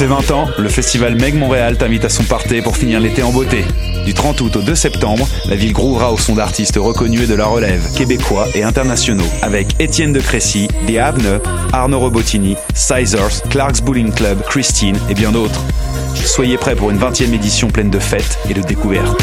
ses 20 ans, le festival Meg Montréal t'invite à son party pour finir l'été en beauté. Du 30 août au 2 septembre, la ville grouvera au son d'artistes reconnus et de la relève, québécois et internationaux, avec Étienne de Crécy, The Avne, Arnaud Robotini, Sizers, Clark's Bowling Club, Christine et bien d'autres. Soyez prêts pour une 20e édition pleine de fêtes et de découvertes.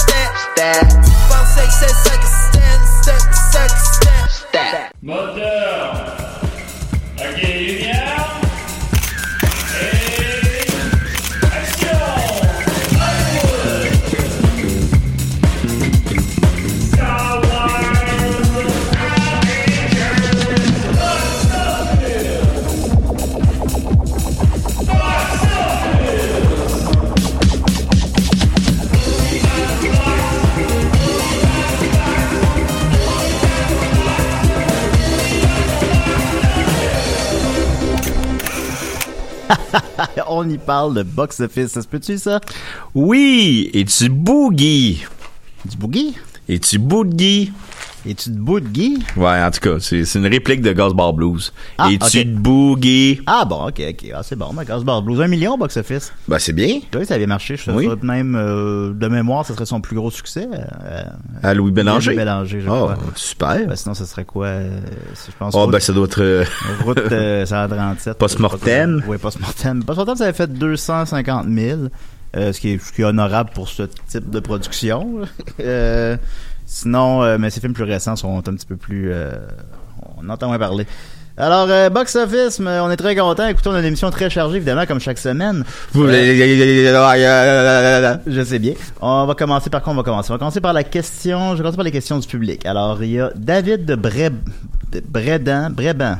Moteur. Ok, On y parle de box-office, ça se peut-tu ça? Oui, et tu boogie? Du boogie? Et tu boogie? Et tu te boogie? Ouais, en tout cas, c'est une réplique de Bar Blues. Ah, et tu boogie. Ah bon, ok, ok. Ah, c'est bon, ma Bar Blues. Un million box-office. Ben, c'est bien. Oui, ça avait marché. Je Oui. même euh, de mémoire, ce serait son plus gros succès. euh, À Louis Bélanger. Louis Bélanger, je Oh, crois. super. Ben, sinon, ce serait quoi? euh, je pense. Oh, route- ben, ça doit être... Route euh, 137. Post-mortem. Oui, post-mortem. Post-mortem, ça avait fait 250 000, euh, ce, qui est, ce qui est honorable pour ce type de production. Euh, sinon, euh, mais ces films plus récents sont un petit peu plus... euh, on entend moins parler. Alors, euh, Box Office, on est très content. Écoutez, on a une émission très chargée, évidemment, comme chaque semaine. Euh, je sais bien. On va commencer par quoi on va commencer? On va commencer par la question, je vais commencer par les questions du public. Alors, il y a David de, Breb, de Bredan, Breban.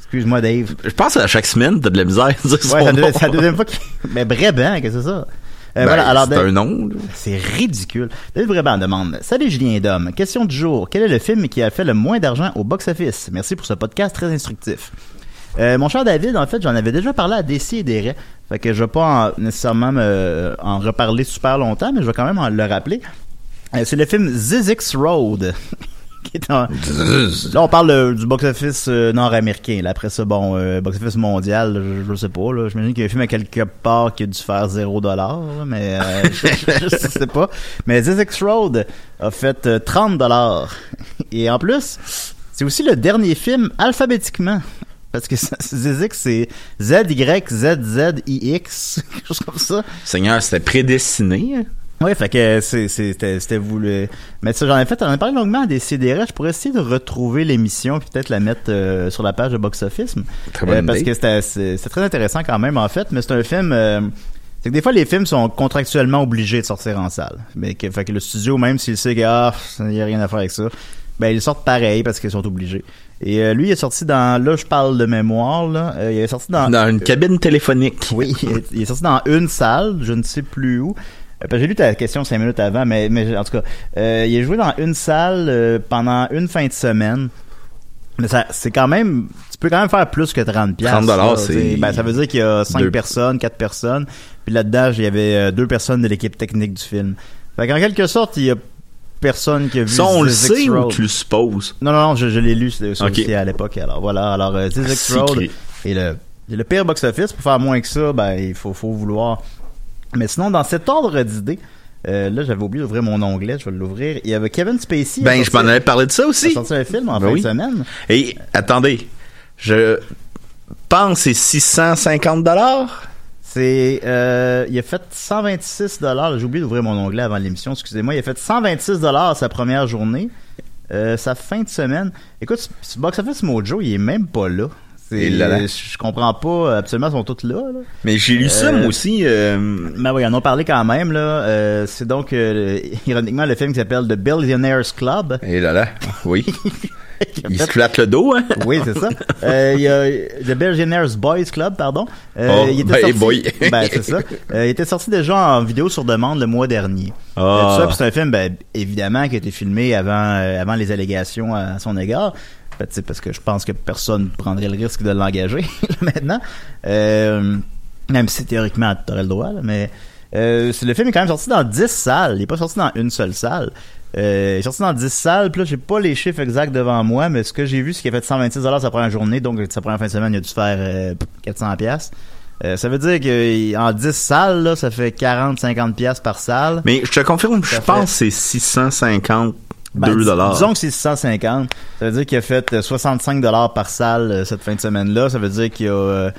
Excuse-moi, Dave. Je pense à chaque semaine, t'as de la misère Ouais, c'est la deuxième fois qu'il... Mais Breban, qu'est-ce que c'est ça? Euh, Ben, voilà, alors, c'est un nom. C'est ridicule. David Breban demande Salut Julien Dom. Question du jour. Quel est le film qui a fait le moins d'argent au box-office Merci pour ce podcast très instructif. Euh, mon cher David, en fait, j'en avais déjà parlé à DC et des Fait que je vais pas en- nécessairement me- en reparler super longtemps, mais je vais quand même en le rappeler. Euh, c'est le film Zizix Road. qui est en- Là, on parle euh, du box-office euh, nord-américain. Là, après ça, bon, euh, box-office mondial, je, je sais pas. Là, j'imagine qu'il y a un film à quelque part qui a dû faire 0 dollar, mais euh, je, je sais pas. Mais ZX Road a fait euh, 30 dollars. Et en plus, c'est aussi le dernier film alphabétiquement. Parce que ZX, c'est Z, Y, Z, Z, I, X, quelque chose comme ça. Seigneur, c'était prédestiné. hein? Oui, fait que c'était voulu. Mais ça, j'en ai fait, on en a parlé longuement à des CDR. Je pourrais essayer de retrouver l'émission puis peut-être la mettre euh, sur la page de Box Office. Très bonne parce que c'était c'est très intéressant quand même en fait. Mais c'est un film. euh, c'est que des fois les films sont contractuellement obligés de sortir en salle. Mais que, fait que le studio même s'il sait qu'il ah, il y a rien à faire avec ça, ben ils sortent pareil parce qu'ils sont obligés. Et euh, lui, il est sorti dans, là, je parle de mémoire, là, euh, il est sorti dans... Dans une cabine téléphonique. Oui, il est, il est sorti dans une salle, je ne sais plus où. Euh, J'ai lu ta question cinq minutes avant, mais, mais en tout cas, euh, il est joué dans une salle euh, pendant une fin de semaine. Mais ça, c'est quand même, tu peux quand même faire plus que 30 pièces. 30 dollars, c'est- Ben, ça veut dire qu'il y a cinq Deux. personnes, quatre personnes. Puis là-dedans, il y avait deux personnes de l'équipe technique du film. Fait qu'en quelque sorte, il y a personne qui a vu Ça, on le sait ou tu le supposes? Non, non, non, je, je l'ai lu aussi à l'époque. Alors voilà, alors euh, Ah, Road est le, est le pire box-office. Pour faire moins que ça, ben il faut, faut vouloir. Mais sinon, dans cet ordre d'idées, euh, là j'avais oublié d'ouvrir mon onglet, je vais l'ouvrir. Il y avait Kevin Spacey. Ben, a je m'en avais parlé de ça a aussi. sorti un film en Ben fin oui. de semaine. Et attendez, je pense que c'est 650 dollars? C'est, euh, il a fait 126 dollars. J'ai oublié d'ouvrir mon onglet avant l'émission. Excusez-moi. Il a fait 126 dollars sa première journée. Euh, sa fin de semaine. Écoute, ce Box Office Mojo, il est même pas là. Je comprends pas. Absolument, ils sont tous là. là. Mais j'ai lu ça Euh, moi aussi. euh, Ben oui, ils en ont parlé quand même. là. Euh, c'est donc, euh, ironiquement, le film qui s'appelle The Billionaires Club. Et là là, oui. Il se flatte le dos, hein? Oui, c'est ça. Euh, Il y a The Billionaires Boys Club, pardon. Euh, Oh, il était ben, sorti, boy. ben, c'est ça. Euh, il était sorti déjà en vidéo sur demande le mois dernier. Ah. C'est un film, ben, évidemment, qui a été filmé avant, avant les allégations à son égard. Ben, parce que je pense que personne prendrait le risque de l'engager maintenant. Même si théoriquement, tu aurais le droit, là, mais euh, le film est quand même sorti dans 10 salles. Il est pas sorti dans une seule salle. Euh, il est sorti dans 10 salles, puis là, j'ai pas les chiffres exacts devant moi, mais ce que j'ai vu, c'est qu'il a fait 126 sa première journée, donc sa première fin de semaine, il a dû faire euh, 400 pièces. ça veut dire qu'en 10 salles, là, ça fait 40-50 pièces par salle. Mais je te confirme, je pense que c'est 652 Ben, dis- dollars. Disons que c'est 650. Ça veut dire qu'il a fait euh, 65 dollars par salle euh, cette fin de semaine-là. Ça veut dire qu'il a... euh,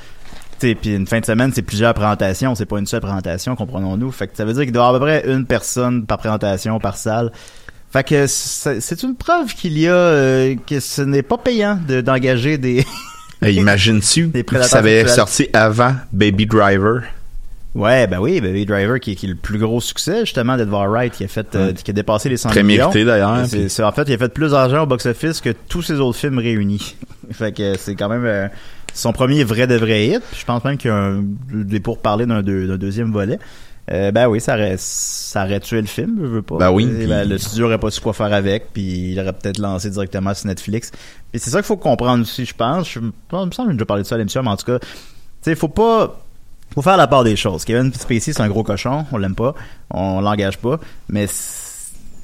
puis une fin de semaine, c'est plusieurs présentations. C'est pas une seule présentation, comprenons-nous. Fait que ça veut dire qu'il doit y avoir à peu près une personne par présentation, par salle. Fait que c'est une preuve qu'il y a... euh, que ce n'est pas payant de- d'engager des... Hey, prédateurs ça avait sorti avant Baby Driver? Ouais, ben oui, Baby Driver qui, qui est le plus gros succès justement d'Edward Wright qui a fait euh, qui a dépassé les 100 Très millions. mérité, d'ailleurs, puis- en fait, il a fait plus d'argent au box-office que tous ses autres films réunis. Fait que c'est quand même euh, son premier vrai de vrai hit. Puis je pense même qu'il y a un, des pourparlers d'un deux- d'un deuxième volet. Euh, ben oui, ça aurait, ça aurait tué le film, je veux pas. Ben oui, ben, le studio aurait pas su quoi faire avec, puis il aurait peut-être lancé directement sur Netflix. Et c'est ça qu'il faut comprendre aussi, je pense. Je, il me semble que j'ai déjà parlé de ça à l'émission, mais en tout cas, tu sais, faut pas, faut faire la part des choses. Kevin Spacey, c'est un gros cochon, on l'aime pas, on l'engage pas, mais c'est-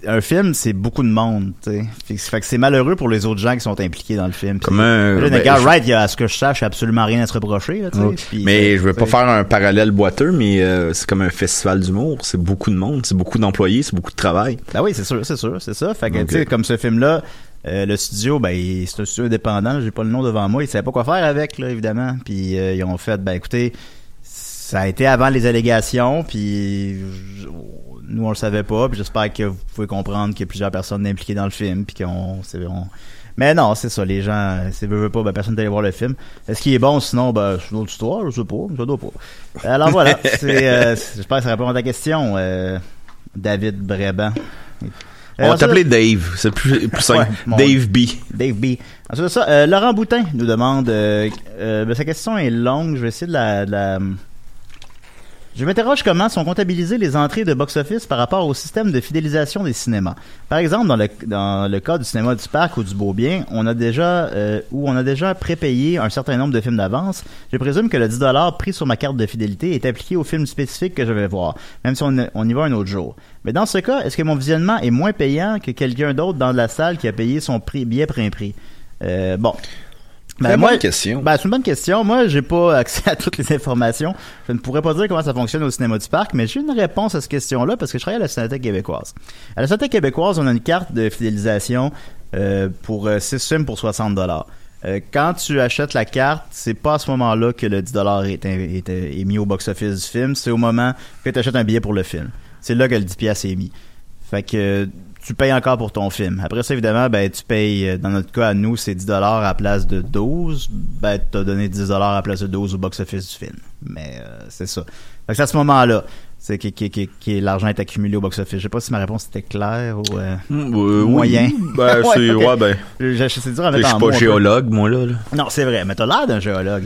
un film, c'est beaucoup de monde, tu sais. Fait, que- c'est malheureux pour les autres gens qui sont impliqués dans le film. Comme un- Là, ben, Edgar je- Wright, il y a, à ce que je sache, absolument rien à se reprocher, là. Puis, mais je veux pas faire un parallèle boiteux, mais euh, c'est comme un festival d'humour. C'est beaucoup de monde, c'est beaucoup d'employés, c'est beaucoup de travail. Ben oui, c'est sûr, c'est sûr, c'est ça. Fait que, Donc, tu sais, euh, comme ce film-là, euh, le studio, ben, c'est un studio indépendant, j'ai pas le nom devant moi, ils savaient pas quoi faire avec, là, évidemment. Puis euh, ils ont fait, ben écoutez, ça a été avant les allégations, puis nous on le savait pas, puis j'espère que vous pouvez comprendre qu'il y a plusieurs personnes impliquées dans le film, puis qu'on, on- mais non, c'est ça, les gens, c'est veut, veut pas, ben personne d'aller voir le film. Est-ce qu'il est bon sinon, ben c'est une autre histoire, je sais pas, je dois pas. Alors voilà, c'est, euh, j'espère que ça répond à ta question, euh, David Bréban. On Euh, va ensuite- t'appeler Dave, c'est plus, plus simple. Ouais, Dave B. Dave B. Ensuite de ça, euh, Laurent Boutin nous demande. euh, euh, ben, sa question est longue. Je vais essayer de la. de la- Je m'interroge comment sont comptabilisées les entrées de box-office par rapport au système de fidélisation des cinémas. Par exemple, dans le, dans le cas du cinéma du parc ou du Beaubien, on a déjà euh, où on a déjà prépayé un certain nombre de films d'avance. Je présume que le 10$ pris sur ma carte de fidélité est appliqué au film spécifique que je vais voir, même si on, y va un autre jour. Mais dans ce cas, est-ce que mon visionnement est moins payant que quelqu'un d'autre dans la salle qui a payé son prix, billet pré-prix? Euh, bon. Très bonne question. Ben, c'est une bonne question. Moi, j'ai pas accès à toutes les informations. Je ne pourrais pas dire comment ça fonctionne au cinéma du parc, mais j'ai une réponse à cette question-là parce que je travaille à la Cinémathèque québécoise. À la Cinémathèque québécoise, on a une carte de fidélisation euh, pour 6 films pour 60 dollars. Euh, quand tu achètes la carte, c'est pas à ce moment-là que le 10 dollars est, est, est mis au box-office du film, c'est au moment que tu achètes un billet pour le film. C'est là que le 10 pièces est mis. Fait que euh, tu payes encore pour ton film. Après ça, évidemment, ben tu payes, euh, dans notre cas, à nous, c'est 10 dollars à la place de 12. Ben, t'as donné 10 dollars à la place de 12 au box-office du film. Mais euh, c'est ça. C'est à ce moment-là. C'est qui, qui, qui, qui l'argent est accumulé au box-office. Je sais pas si ma réponse était claire ou euh, Hmm, euh, oui. moyen. Ben, c'est, ouais, ben. Je, je- c'est dur à Je mettre suis pas peu. géologue, moi, là. là. Non, c'est vrai, mais t'as l'air d'un géologue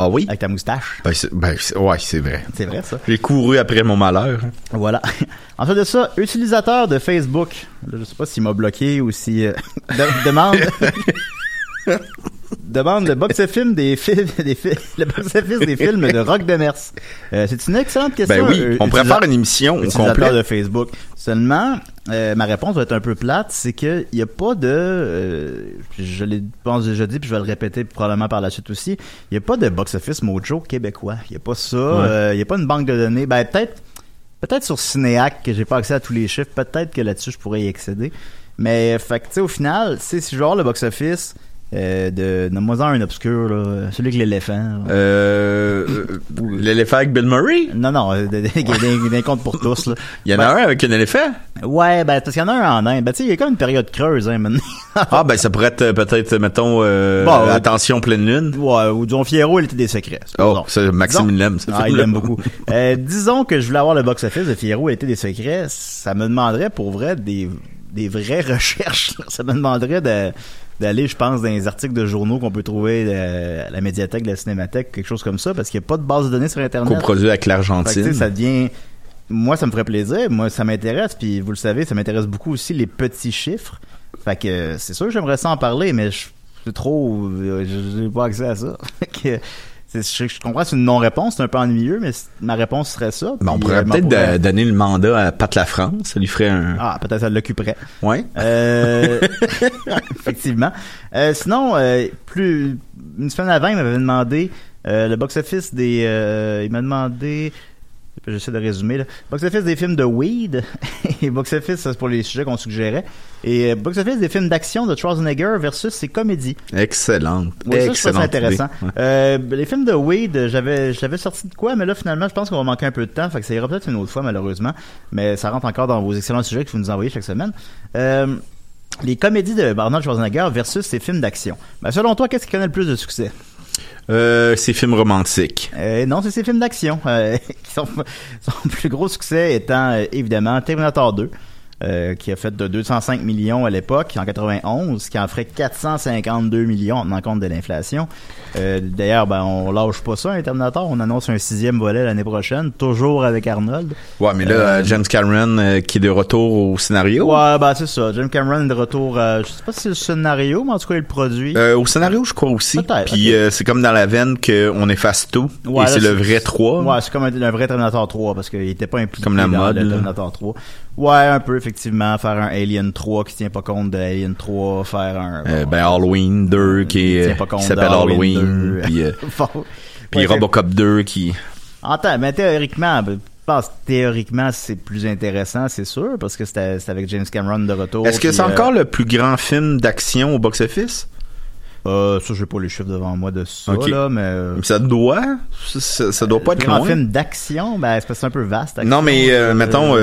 Ah oui? avec ta moustache. Ben, c'est, ben, c'est- ouais, c'est vrai. C'est vrai ça. J'ai couru après mon malheur. Voilà. Ensuite de ça, utilisateur de Facebook. Là, je sais pas s'il m'a bloqué ou si euh, de- demande demande le box office des films des fi- le box office des films de Rock Demers. Euh, c'est une excellente question. Ben oui, euh, on faire une émission au complet. de Facebook. Seulement, euh, ma réponse va être un peu plate, c'est que il y a pas de, euh, je l'ai pense déjà dit, puis je vais le répéter probablement par la suite aussi, il y a pas de box office mojo québécois. Il y a pas ça. Il y a pas une banque de données. Ben peut-être, peut-être sur Cinéac que j'ai pas accès à tous les chiffres. Peut-être que là-dessus je pourrais y accéder. Mais fait que tu sais au final, c'est si je vais avoir le box office. Euh, de nomme-moi-en un obscur là, celui avec l'éléphant là. Euh, euh, l'éléphant avec Bill Murray? non non euh, d'un compte pour tous là. Il y en Ben, a un avec un éléphant? Ouais, ben, parce qu'il y en a un en Inde. Ben, tu sais, il y a comme une période creuse, hein, maintenant. Ah, ben, ça pourrait être, euh, peut-être, mettons, euh, Bon, euh, attention pleine lune. ouais, ou disons Fierro, il était des secrets. Oh, ça, Maxime, l'aime. Ah, il l'aime beaucoup. Euh, disons que je voulais avoir le box-office de Fierro, il était des secrets. Ça me demanderait, pour vrai, des, des vraies recherches. Ça me demanderait de d'aller, je pense, dans les articles de journaux qu'on peut trouver euh, à la médiathèque, de la cinémathèque, quelque chose comme ça, parce qu'il n'y a pas de base de données sur Internet. Avec Fait que, tu l'Argentine. ça devient. Moi, ça me ferait plaisir. Moi, ça m'intéresse. Puis, vous le savez, ça m'intéresse beaucoup aussi les petits chiffres. Fait que c'est sûr que j'aimerais ça en parler, mais je trop. euh, J'ai pas accès à ça. Fait que, c'est- je, je comprends c'est une non-réponse, c'est un peu ennuyeux, mais ma réponse serait ça. Ben, on pourrait euh, peut-être pourrait- da- donner le mandat à Pat Lafrance. Ça lui ferait un... Ah, peut-être ça l'occuperait. Ouais. Euh, effectivement. Euh, sinon, euh, plus une semaine avant, il m'avait demandé euh, le box-office des. euh, il m'a demandé. J'essaie de résumer. là. Box-office des films de Weed et box-office, ça, c'est pour les sujets qu'on suggérait. Et euh, box-office des films d'action de Schwarzenegger versus ses comédies. Excellente. Ça, Excellente intéressant. Euh, les films de Wade, j'avais, j'avais sorti de quoi, mais là, finalement, je pense qu'on va manquer un peu de temps, fait que ça ira peut-être une autre fois, malheureusement. Mais ça rentre encore dans vos excellents sujets que vous nous envoyez chaque semaine. Euh, les comédies de Arnold Schwarzenegger versus ses films d'action. Ben, selon toi, qu'est-ce qui connaît le plus de succès? Euh, ces films romantiques. Euh, non, c'est ses films d'action. Euh, qui sont, son plus gros succès étant, euh, évidemment, Terminator 2. Euh, qui a fait de 205 millions à l'époque, en 91, qui en ferait 452 millions en tenant compte de l'inflation. Euh, D'ailleurs, ben, on lâche pas ça, un Terminator. On annonce un sixième volet l'année prochaine, toujours avec Arnold. Ouais, mais là, Euh, James Cameron qui est de retour au scénario. Ouais, ben c'est ça. James Cameron est de retour, euh, je sais pas si c'est le scénario, mais en tout cas, il le produit. Au scénario, je crois aussi. Peut-être, Puis c'est comme dans la veine qu'on efface tout. Ouais, et c'est le vrai 3. Ouais, c'est comme un, un vrai Terminator 3 parce qu'il était pas impliqué Comme la dans mode, le là. Terminator 3. Ouais, un peu effectivement, faire un Alien 3 qui tient pas compte de Alien 3, faire un Euh, ben Halloween 2 qui, est, tient pas qui s'appelle Halloween. 2. Puis, euh, Ouais, Robocop 2 qui... En temps, mais théoriquement, ben, je pense que théoriquement c'est plus intéressant, c'est sûr, parce que c'était c'était avec James Cameron de retour. Est-ce que c'est euh, encore le plus grand film d'action au box-office? Euh, ça, j'ai pas les chiffres devant moi de ça, Ok. là, mais. euh, Ça doit? Ça, ça- doit pas être loin. film d'action, ben, c'est c'est un peu vaste. Non, mais euh, Euh, mettons,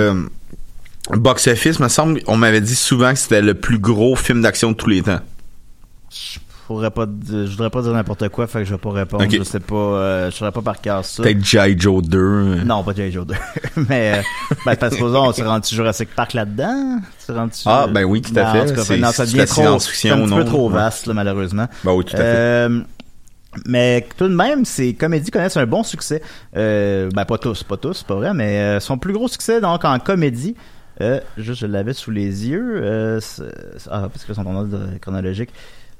euh, box-office, me semble, on m'avait dit souvent que c'était le plus gros film d'action de tous les temps. Je pourrais pas, dire- je voudrais pas dire n'importe quoi, fait que je vais pas répondre. Je sais pas, euh, je saurais pas par cœur ça. Peut-être G.I. Joe 2. euh. Non, pas J. Joe 2. mais, euh, ben, parce que on s'est rendu Jurassic Park là-dedans? Tu Ah, ben oui, tout à fait. cas, non, ça devient trop, c'est un petit peu trop vaste, là, malheureusement. Ben oui, tout à fait. Euh, mais tout de même, ces comédies connaissent un bon succès. Euh, ben pas tous, pas tous, c'est pas vrai, mais euh, son plus gros succès donc en comédie, euh, juste je l'avais sous les yeux, euh, c'est- ah parce que son ordre chronologique.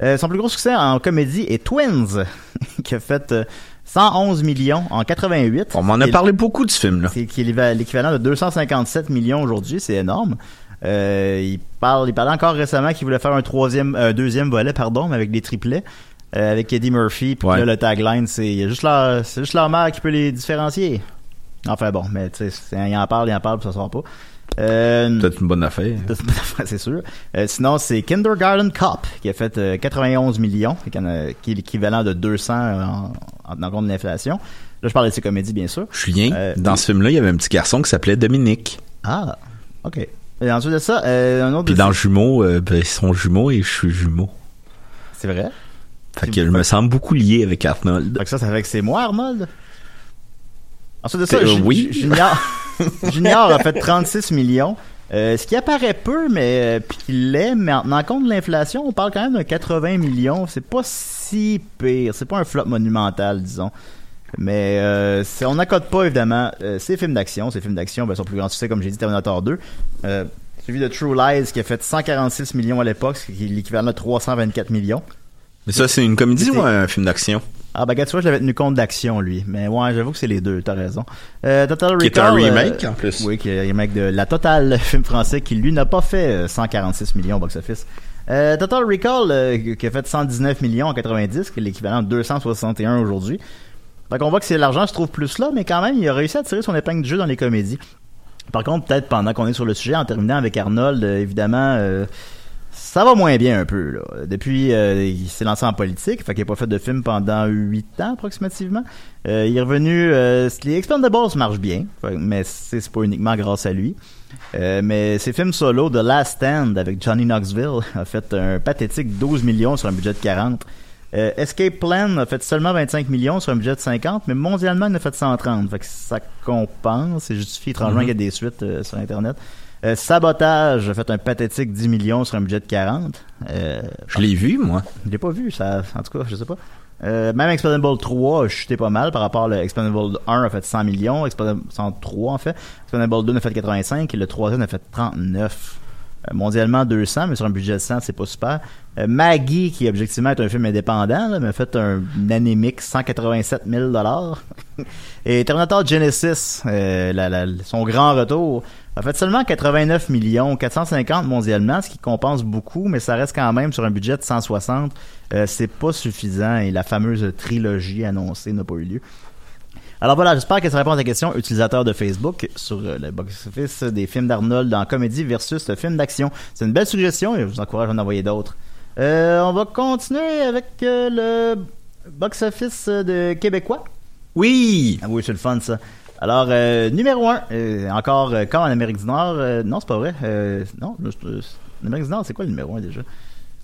Euh, son plus gros succès en comédie est Twins, qui a fait euh, 111 millions en 88. On m'en a parlé beaucoup de ce film-là. c'est qui est l'équivalent de 257 millions aujourd'hui, c'est énorme. Euh, il parle, il parlait encore récemment qu'il voulait faire un troisième, un deuxième volet, pardon, mais avec des triplets, euh, avec Eddie Murphy. Puis Ouais. là, le tagline, c'est juste leur, c'est juste leur mère qui peut les différencier. Enfin bon, mais tu sais, c'est- il en parle, il en parle, puis ça sort pas. Euh, Peut-être une bonne affaire. c'est sûr. Euh, sinon, c'est Kindergarten Cop qui a fait euh, 91 millions, qui est l'équivalent de 200 en, en tenant compte de l'inflation. Là, je parle de ses comédies, bien sûr. Julien, Euh, dans ce film-là, il y avait un petit garçon qui s'appelait Dominique. Ah, ok. Et ensuite de ça, euh, un autre. Puis dans euh, ben, ils sont jumeaux et je suis jumeau. C'est vrai? Fait que je me sens beaucoup lié avec Arnold. Fait que ça, c'est avec c'est moi, Arnold? Ensuite de ça, Euh, Ju- oui. Ju- Junior, a fait 36 millions. Euh, ce qui apparaît peu, mais euh, puis l'est, mais en tenant compte de l'inflation, on parle quand même de 80 millions. C'est pas si pire. C'est pas un flop monumental, disons. Mais euh, on n'accorde pas, évidemment, euh, ces films d'action. Ces films d'action, ben, son plus grand succès, comme j'ai dit, Terminator 2. Euh, suivi de True Lies, qui a fait 146 millions à l'époque, ce qui est l'équivalent de 324 millions. Mais ça, c'est une comédie ou un film d'action? Ah, bah, gars, tu vois, je l'avais tenu compte d'action, lui. Mais ouais, j'avoue que c'est les deux, t'as raison. Euh, Total Recall. Qui est un euh, remake, en plus. Oui, qui est un remake de La Totale, film français qui, lui, n'a pas fait euh, 146 millions au box-office. Euh, Total Recall, euh, qui a fait 119 millions en 90, qui est l'équivalent de 261 aujourd'hui. Fait qu'on voit que c'est l'argent se trouve plus là, mais quand même, il a réussi à tirer son épingle du jeu dans les comédies. Par contre, peut-être pendant qu'on est sur le sujet, en terminant avec Arnold, euh, évidemment, euh, ça va moins bien un peu. Là. Depuis, euh, il s'est lancé en politique, fait qu'il n'a pas fait de film pendant huit ans approximativement. Euh, il est revenu. Euh, les Expendables marchent bien, fait- mais c'est pas uniquement grâce à lui. Euh, mais ses films solo, The Last Stand avec Johnny Knoxville, a fait un pathétique 12 millions sur un budget de 40. Euh, Escape Plan a fait seulement 25 millions sur un budget de 50, mais mondialement, il en a fait 130. Fait que ça compense. C'est justifié étrangement Mhm. qu'il y a des suites sur Internet. Euh, Sabotage a fait un pathétique 10 millions sur un budget de 40. Euh, Je l'ai vu, moi. je l'ai pas vu, ça, en tout cas, je sais pas. Euh, même Expendable 3 a chuté pas mal par rapport à Expendable 1 a fait 100 millions, Expendable 103 en fait, Expendable 2 en a fait 85 et le troisième a fait 39. Euh, mondialement 200, mais sur un budget de 100, c'est pas super. Euh, Maggie, qui objectivement est un film indépendant, là, mais a fait un, anémique 187 000 Et Terminator Genesis, la- la- son grand retour, a fait seulement 89 millions, 450 mondialement, ce qui compense beaucoup, mais ça reste quand même sur un budget de 160. Euh, c'est pas suffisant et la fameuse trilogie annoncée n'a pas eu lieu. Alors voilà, j'espère que ça répond à ta question, utilisateur de Facebook, sur euh, le box-office des films d'Arnold en comédie versus le film d'action. C'est une belle suggestion et je vous encourage à en envoyer d'autres. Euh, on va continuer avec euh, le box-office de Québécois. Oui! Ah oui, c'est le fun ça. Alors, euh, numéro 1, encore euh, comme en Amérique du Nord, euh, non, c'est pas vrai. Euh, non, en Amérique du Nord, c'est quoi le numéro 1 déjà?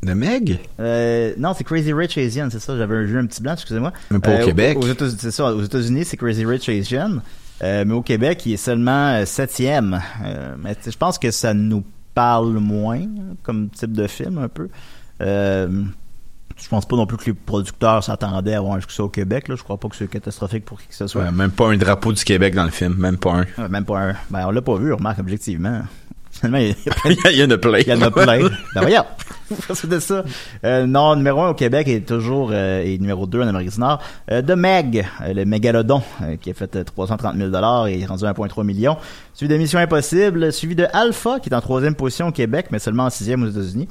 De Meg? Euh, non, c'est Crazy Rich Asian, c'est ça. J'avais vu un petit blanc, excusez-moi. Mais pas au Euh, Québec. Aux, c'est ça. Aux États-Unis, c'est Crazy Rich Asian. Euh, mais au Québec, il est seulement euh, septième. Euh, mais je pense que ça nous parle moins comme type de film un peu. Je pense pas non plus que les producteurs s'attendaient à avoir un succès au Québec. Là. Je crois pas que c'est catastrophique pour qui que ce soit. Ouais, même pas un drapeau du Québec dans le film, même pas un. Même pas un. Ben, on l'a pas vu, remarque, objectivement. Finalement, il y a plein de- Il y en a plein. il y en a plein. ben voyons. C'était ça. Euh, non, numéro 1 au Québec est toujours euh, et numéro 2 en Amérique du Nord. Euh, de Meg, euh, le mégalodon, qui a fait euh, 330 000 et est rendu à 1,3 million. Suivi de Mission Impossible, suivi de Alpha, qui est en troisième position au Québec, mais seulement en sixième aux États-Unis.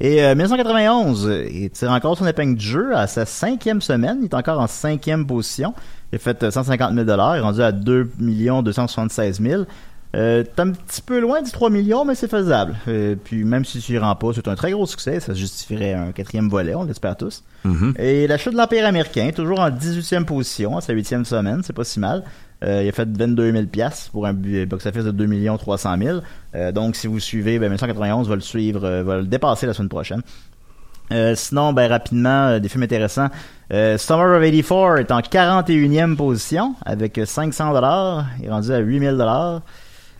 Et euh, 1991, euh, il tire encore son épingle du jeu à sa cinquième semaine. Il est encore en cinquième position. Il a fait euh, 150 000 Il est rendu à 2 276 000. Euh, t'es un petit peu loin du 3 millions, mais c'est faisable. Euh, puis même si tu y rends pas, c'est un très gros succès. Ça justifierait un quatrième volet, on l'espère tous. Mhm. Et la chute de l'Empire américain, toujours en 18e position, à sa 8e semaine, c'est pas si mal. Euh, il a fait 22 000 piastres pour un box-office de 2 300 000. Euh, donc, si vous suivez, ben, 1991 va le suivre, euh, va le dépasser la semaine prochaine. Euh, sinon, ben, rapidement, des films intéressants. Summer of 84 est en 41e position avec euh, 500 dollars. Il est rendu à 8000 dollars.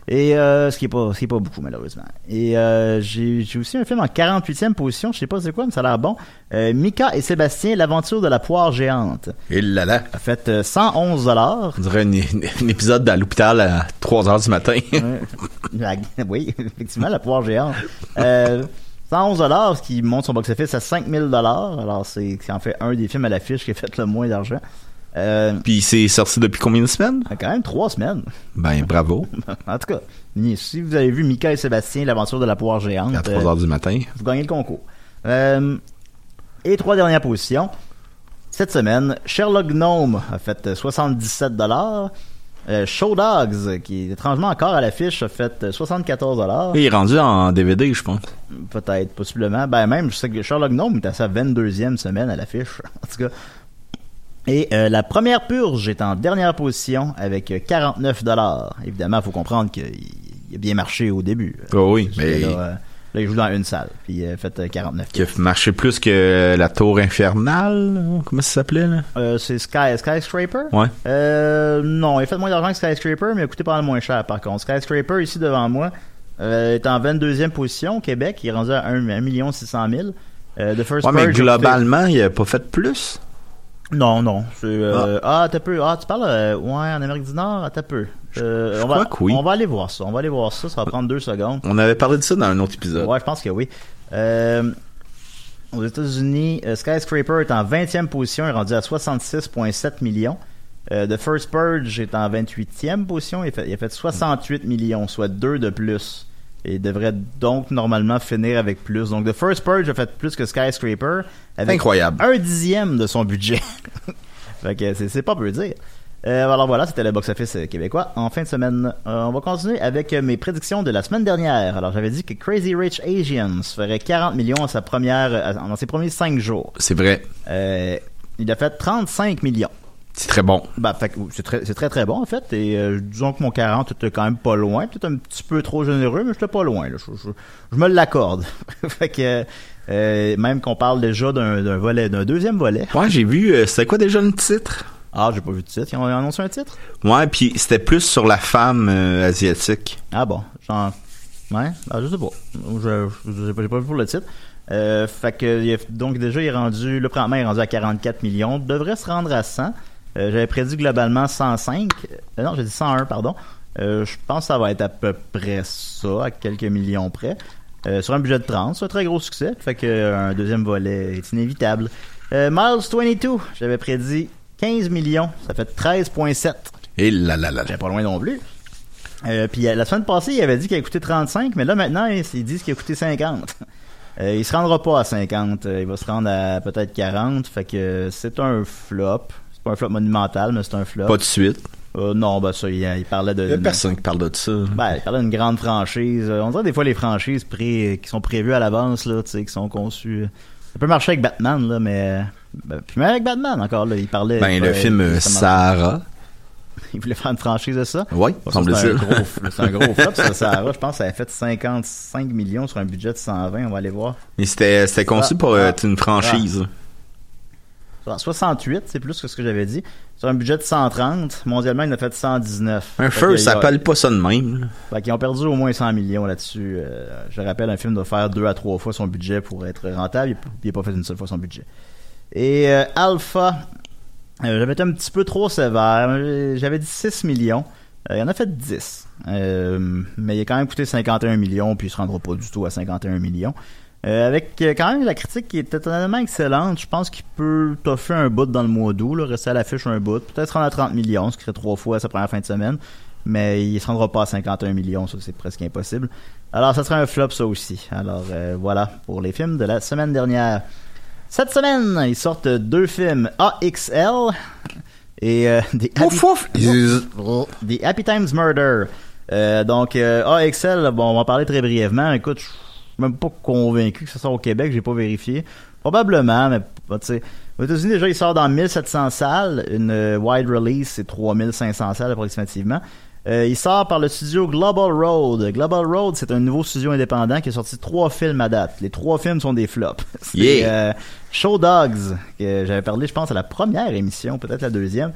Et euh, ce qui est pas ce qui est pas beaucoup malheureusement. Et euh, j'ai aussi un film en 48e position, je sais pas c'est quoi mais ça a l'air bon. Euh, Mika et Sébastien l'aventure de la poire géante. Et là là. A fait euh, 111 dollars. On dirait un, épisode à l'hôpital à 3 heures du matin. oui, effectivement la poire géante. Euh, 111 dollars, ce qui monte son box-office à 5000 dollars. Alors c'est c'est en fait un des films à l'affiche qui a fait le moins d'argent. Euh, Puis c'est sorti depuis combien de semaines? quand même trois semaines. Ben bravo. en tout cas, si vous avez vu Mika et Sébastien, l'aventure de la poire géante, À 3 euh, heures du matin. vous gagnez le concours. Euh, et trois dernières positions. Cette semaine, Sherlock Gnome a fait euh, 77 dollars. Euh, Show Dogs, qui est étrangement encore à l'affiche, a fait euh, 74 dollars. Il est rendu en DVD, je pense. Peut-être, possiblement. Ben même, je sais que Sherlock Gnome est à sa 22e semaine à l'affiche. En tout cas. Et euh, la première purge est en dernière position avec euh, 49 dollars. Évidemment, il faut comprendre qu'il il a bien marché au début. Oh oui, mais là, euh, Là, il joue dans une salle. Puis il a fait euh, 49 Qui a marché plus que la tour infernale. Comment ça s'appelait, là? Euh, c'est Sky, Skyscraper? Ouais. Euh, non, il a fait moins d'argent que Skyscraper, mais il a coûté pas mal moins cher, par contre. Skyscraper, ici, devant moi, euh, est en 22e position au Québec. Il est rendu à 1, 1 600 000. Euh, The First Ouais, mais Purge globalement, il a pas fait plus. Non, non. euh, ah, t'as peu. Ah, tu parles, euh, ouais, en Amérique du Nord, t'as peu. Euh, on, va, crois que oui. on va aller voir ça. On va aller voir ça. Ça va prendre deux secondes. On avait parlé de ça dans un autre épisode. Ouais, je pense que oui. Euh, aux États-Unis, Skyscraper est en 20e position, est rendu à 66,7 millions. The First Purge est en 28e position, il a fait, il a fait 68 millions, soit deux de plus. Et il devrait donc normalement finir avec plus. Donc The First Purge a fait plus que Skyscraper. Avec Incroyable. Un dixième de son budget. fait que c'est, pas peu dire. Euh, alors voilà, c'était le box-office québécois en fin de semaine. Euh, on va continuer avec mes prédictions de la semaine dernière. Alors j'avais dit que Crazy Rich Asians ferait 40 millions à sa première, dans ses premiers 5 jours. C'est vrai. Euh, il a fait 35 millions. C'est très bon. Bah, c'est très, c'est très très bon en fait. Et euh, disons que mon 40 était quand même pas loin, peut-être un petit peu trop généreux, mais j'étais pas loin. là. Je, je- je me l'accorde. fait que euh, même qu'on parle déjà d'un, d'un volet, d'un deuxième volet. Ouais, j'ai vu, euh, c'était quoi déjà le titre? Ah, j'ai pas vu de titre. Ils ont annoncé un titre? Ouais, puis c'était plus sur la femme asiatique. Ah bon, genre, ouais, ah, je sais pas. Je, je, j'ai pas, vu pour le titre. Fait que, il donc déjà, il est rendu, le il est rendu à 44 millions. Devrait se rendre à 100. Euh, j'avais prédit globalement 105. Euh, non, j'ai dit 101, pardon. Euh, je pense que ça va être à peu près ça, à quelques millions près. Sur un budget de 30, c'est un très gros succès. Fait que un deuxième volet est inévitable. Miles 22, j'avais prédit 15 millions. Ça fait 13,7. Et là là là. J'étais pas loin non plus. Puis la semaine passée, il avait dit qu'il a coûté 35, mais là maintenant, ils, disent qu'il a coûté 50. Euh, il se rendra pas à 50, euh, il va se rendre à peut-être 40, fait que c'est un flop. C'est pas un flop monumental, mais c'est un flop. Pas de suite. Euh, non, ben ça, il, il parlait de... Il y a personne qui parle de ça. Ben, il parlait d'une grande franchise. Euh, On dirait des fois les franchises pré- qui sont prévues à l'avance, là, tu sais, qui sont conçues. Ça peut marcher avec Batman, là, mais... ben, puis même avec Batman, encore, là, il parlait... Ben, le film euh. Sahara. Il voulait faire une franchise de ça? Oui, semble-t-il. c'est un gros flop, ça, Sahara. Je pense que ça a fait 55 millions sur un budget de 120. On va aller voir. Mais c'était conçu Ah, pour ah, être une franchise. Ah, 68, c'est plus que ce que j'avais dit. Sur un budget de 130, mondialement, il en a fait 119. Un feu, ça il y a- s'appelle pas ça de même. Fait qu'ils ont perdu au moins 100 millions là-dessus. Euh, je rappelle, un film doit faire deux à trois fois son budget pour être rentable. Il n'a pas fait une seule fois son budget. Et euh, Alpha, euh, j'avais été un petit peu trop sévère. J'avais dit 6 millions. Il en a fait 10. Euh, mais il a quand même coûté 51 millions, puis il se rendra pas du tout à 51 millions. Euh, avec euh, quand même la critique qui est étonnamment excellente, je pense qu'il peut t'offrir un bout dans le mois d'août, là, rester à l'affiche un bout, peut-être rendre à 30 millions, ce qui serait trois fois sa première fin de semaine, mais il se rendra pas à 51 millions, ça c'est presque impossible. Alors ça serait un flop ça aussi. Alors euh, voilà pour les films de la semaine dernière. Cette semaine, ils sortent deux films AXL et euh, des Happy, Happy Times Murder. Euh, donc euh, AXL, bon, on va en parler très brièvement. Écoute, je même pas convaincu que ça sort au Québec, j'ai pas vérifié. Probablement, mais bah, tu sais, aux États-Unis déjà, il sort dans 1700 salles, une euh, wide release, c'est 3500 salles approximativement. Euh, il sort par le studio Global Road. Global Road, c'est un nouveau studio indépendant qui a sorti trois films à date. Les trois films sont des flops. C'est Yeah. euh, Show Dogs, que j'avais parlé, je pense, à la première émission, peut-être la deuxième,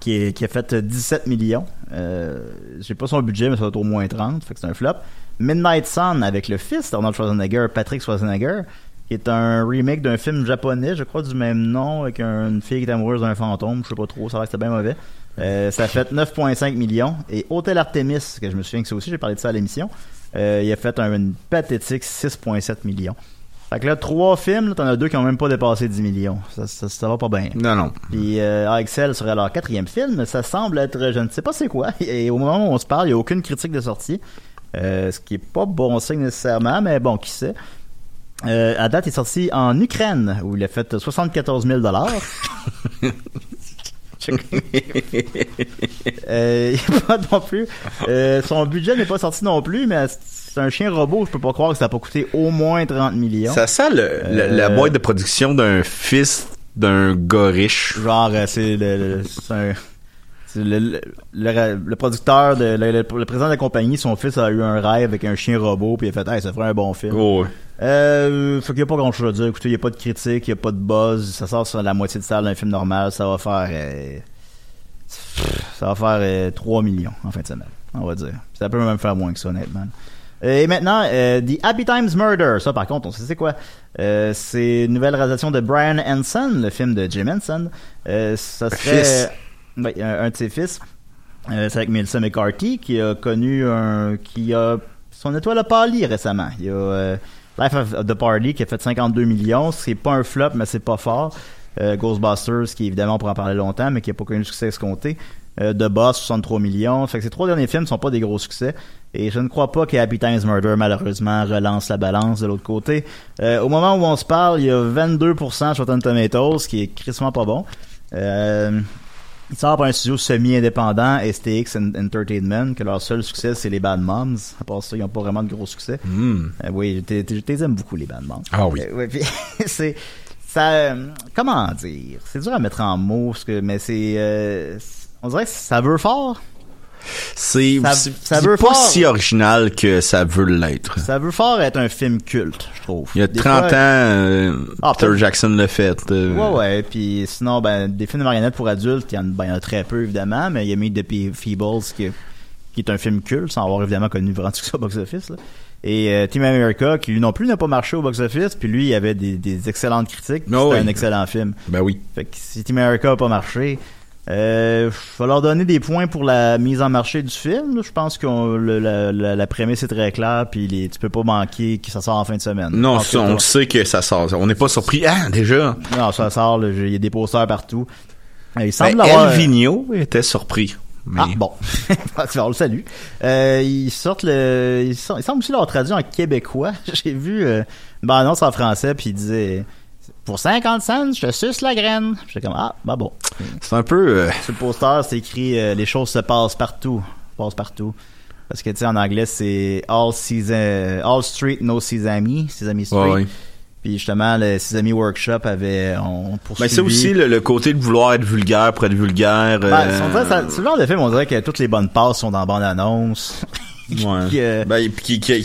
qui, a fait 17 millions. Euh, J'ai pas son budget, mais ça va être au moins 30, fait que c'est un flop. Midnight Sun avec le fils d'Arnold Schwarzenegger, Patrick Schwarzenegger, qui est un remake d'un film japonais, je crois, du même nom, avec un- une fille qui est amoureuse d'un fantôme, je sais pas trop, ça a l'air bien mauvais. Euh, ça a fait 9,5 millions. Et Hotel Artemis, que je me souviens que ça aussi, j'ai parlé de ça à l'émission, euh, il a fait un, une pathétique 6,7 millions. Fait que là, trois films, là, t'en as deux qui ont même pas dépassé 10 millions. Ça, ça, ça va pas bien. Non, non. Puis euh, AXL serait leur quatrième film. Ça semble être, je ne sais pas c'est quoi. Et au moment où on se parle, il n'y a aucune critique de sortie. Euh, ce qui est pas bon signe nécessairement, mais bon, qui sait. Euh, à date, il est sorti en Ukraine, où il a fait 74 000 euh, il n'y a pas non plus. euh, son budget n'est pas sorti non plus, mais c'est un chien robot. Je peux pas croire que ça n'a pas coûté au moins 30 millions. Ça sent le- la Euh, boîte de production d'un fils d'un gars riche. Genre, euh, c'est le, le- Le, le, producteur, de, le, président de la compagnie, son fils a eu un rêve avec un chien robot, puis il a fait, hey, ça ferait un bon film. Oh. Euh, fait qu'il y a pas grand chose à dire. Écoutez, il y a pas de critique, il y a pas de buzz. Ça sort sur la moitié de salle d'un film normal. Ça va faire, euh, ça va faire euh, 3 millions en fin de semaine. On va dire. Ça peut même faire moins que ça, honnêtement. Euh, Et maintenant, euh, The Happy Times Murder. Ça, par contre, on sait c'est quoi. Euh, c'est une nouvelle réalisation de Brian Henson, le film de Jim Henson. Ça serait fils. Un, un de ses fils. C'est avec Melissa McCarthy qui a connu un qui a son étoile a pâli récemment. Il y a Life of the Party qui a fait 52 millions. C'est pas un flop, mais c'est pas fort. Euh, Ghostbusters qui évidemment on pourra en parler longtemps, mais qui a pas connu le succès escompté. The Boss 63 millions. Fait que ces trois derniers films sont pas des gros succès. Et je ne crois pas que Happy Times Murder malheureusement relance la balance de l'autre côté. Euh, au moment où on se parle, il y a 22% sur Tomatoes, ce qui est crissement pas bon. Euh, il sort par un studio semi-indépendant, STX En- Entertainment, que leur seul succès, c'est les Bad Moms. À part ça, ils n'ont pas vraiment de gros succès. Hmm. Euh, oui, je les aime beaucoup, les Bad Moms. Ah oui. Euh, puis c'est... Ça... euh, comment dire? C'est dur à mettre en mots, parce que, mais c'est... on dirait que ça veut fort. C'est Ça- ça veut pas fort. si original que ça veut l'être. Ça veut fort être un film culte, je trouve. Il y a Des 30 fois- ans, euh, Ah, Peter Jackson l'a fait. euh, Ouais, ouais. Puis sinon, ben, des films de marionnettes pour adultes, il y en, ben, y en a très peu, évidemment, mais il y a Meet the Feebles, qui, qui est un film culte, sans avoir évidemment connu vraiment de succès au box-office. Et euh, Team America, qui lui non plus n'a pas marché au box-office, puis lui, il avait des, des excellentes critiques, Ah c'était oui. un excellent film. Ben oui. Fait que si Team America a pas marché, euh, faut leur donner des points pour la mise en marché du film. là. Je pense que la, la, la prémisse est très claire, puis les, tu peux pas manquer que ça sort en fin de semaine. Je Non, ça, on sait que ça sort. On n'est pas surpris. Ah, déjà. non, ça sort, il y a des posters partout. Euh, Il semble Ben, avoir... El Vigno était surpris. Mais Ah bon, on le salue. Euh, ils sortent le, ils, sont- ils semblent aussi l'avoir traduit en québécois. J'ai vu euh, une bande-annonce en français puis il disait pour 50 cents, je te suce la graine. J'étais comme ah bah bon. c'est un peu... euh, Sur le poster, c'est écrit euh, les choses se passent partout, passent partout. Parce que tu sais en anglais c'est all season, all street no sesame, sesame street. ouais, ouais. Puis justement le sesame workshop avait on poursuivi. c'est aussi le, le côté de vouloir être vulgaire pour être vulgaire. Ben, euh, on dirait, ça- c'est le genre de film, on dirait que toutes les bonnes passes sont dans bande annonce. ouais. que- Ben,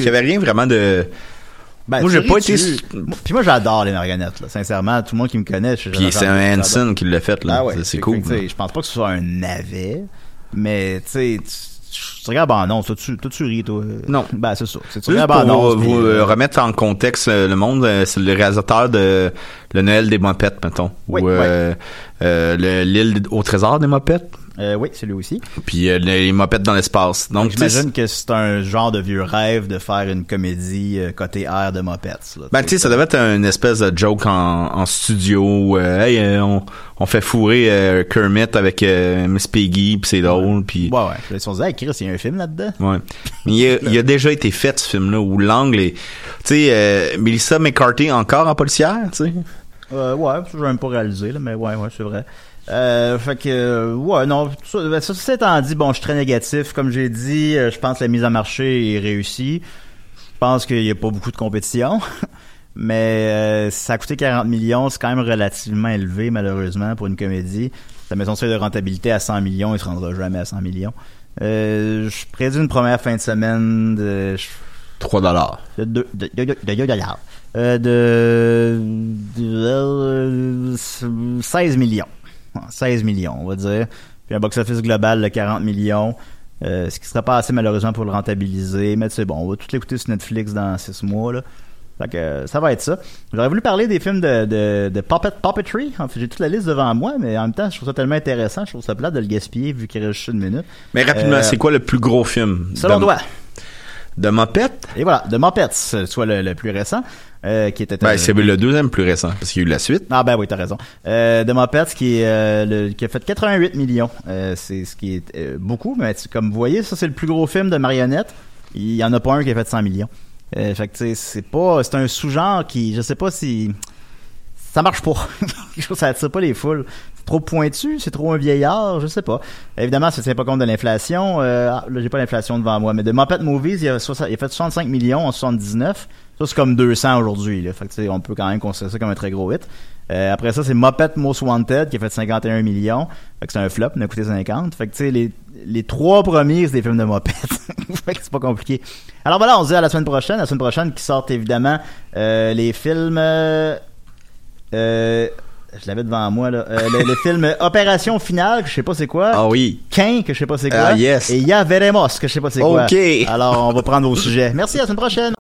n'y avait rien vraiment de... Ben, Moi, j'ai pas été-. Puis moi, j'adore les marionnettes, là. Sincèrement, tout le monde qui me connaît, je Puis c'est un Hanson qui l'a fait, là. Ah ouais, C'est- cool. Je pense pas que ce soit un navet, mais tu sais, tu- regardes ben non, toi tu, toi tu ris, toi. Non. Ben c'est ça. C'est- Tu Juste regardes pour vous, euh, euh, remettre en contexte euh, le monde, c'est le réalisateur de Le Noël des mopettes, mettons. Oui, ou euh, euh, le- l'île au trésor des mopettes. Euh, oui, c'est lui aussi. Puis euh, les mopettes dans l'espace. Donc, J'imagine que c'est un genre de vieux rêve de faire une comédie euh, côté air de. Là, Ben, tu sais, ça devait être une espèce de joke en, en studio. où, hey, on, on fait fourrer Kermit avec Miss Piggy, puis c'est drôle, puis... Ouais, ouais. Ils se sont dit, hey, Chris, il y a un film là-dedans. Ouais. Mais il a, il a déjà été fait, ce film-là, où l'angle est... Tu sais, Melissa McCarthy encore en policière, tu sais. Ouais, ça, j'ai même pas réalisé, là, mais ouais, ouais, c'est vrai. Euh, fait que, ouais, non, ça, ben, ça, étant dit, bon, je suis très négatif. Comme j'ai dit, euh, je pense que la mise en marché est réussie. Je pense qu'il y a pas beaucoup de compétition. Mais euh, ça a coûté 40 millions, c'est quand même relativement élevé, malheureusement, pour une comédie. Ça met son seuil de rentabilité à 100 millions, il se rendra jamais à 100 millions. Euh, je prédis une première fin de semaine de... je- 3 dollars. de deux de, de, de, de deux dollars. Euh, de, de, euh, 16 millions. Ouais, 16 millions, on va dire. Puis un box-office global de 40 millions. Euh, ce qui serait pas assez malheureusement pour le rentabiliser. Mais c'est bon, on va tout l'écouter sur Netflix dans 6 mois. Là. Fait que, ça va être ça. J'aurais voulu parler des films de, de, de puppet, puppetry. En fait, j'ai toute la liste devant moi, mais en même temps, je trouve ça tellement intéressant. Je trouve ça plate de le gaspiller vu qu'il reste juste une minute. Mais rapidement, Euh, c'est quoi le plus gros film? Selon toi? De Mopette? Et voilà, de Muppets, soit le, le plus récent, euh, qui était... Ben, c'est le deuxième plus récent, parce qu'il y a eu la suite. Ah ben oui, t'as raison. Euh, The Muppets qui, euh, le- qui a fait 88 millions. Euh, c'est ce qui est beaucoup, mais comme vous voyez, ça c'est le plus gros film de marionnettes. Il y en a pas un qui a fait 100 millions. Fait que c'est pas, c'est un sous-genre qui, je sais pas si ça marche pas. Je trouve que ça attire pas les foules. Trop pointu, c'est trop un vieillard, je sais pas. Évidemment, ça tient pas compte de l'inflation. Euh, ah, là, j'ai pas l'inflation devant moi, mais de Muppet Movies, il a, a fait 65 millions en 79. Ça, c'est comme 200 aujourd'hui, là. Fait que, on peut quand même considérer ça comme un très gros hit. Euh, après ça, c'est Muppet Most Wanted qui a fait 51 millions. Fait que c'est un flop, il a coûté 50. Fait que, tu sais, les, trois premiers, c'est des films de Muppet. fait que c'est pas compliqué. Alors voilà, on se dit à la semaine prochaine. La semaine prochaine qui sortent évidemment euh, les films... euh, je l'avais devant moi là. Euh, le, le film Opération Finale, que je sais pas c'est quoi. Ah oui. Quin, que je sais pas c'est quoi. Ah, yes. Et Ya Veremos, que je sais pas c'est quoi. Ok. Alors on va prendre vos sujets. Merci, à la semaine prochaine.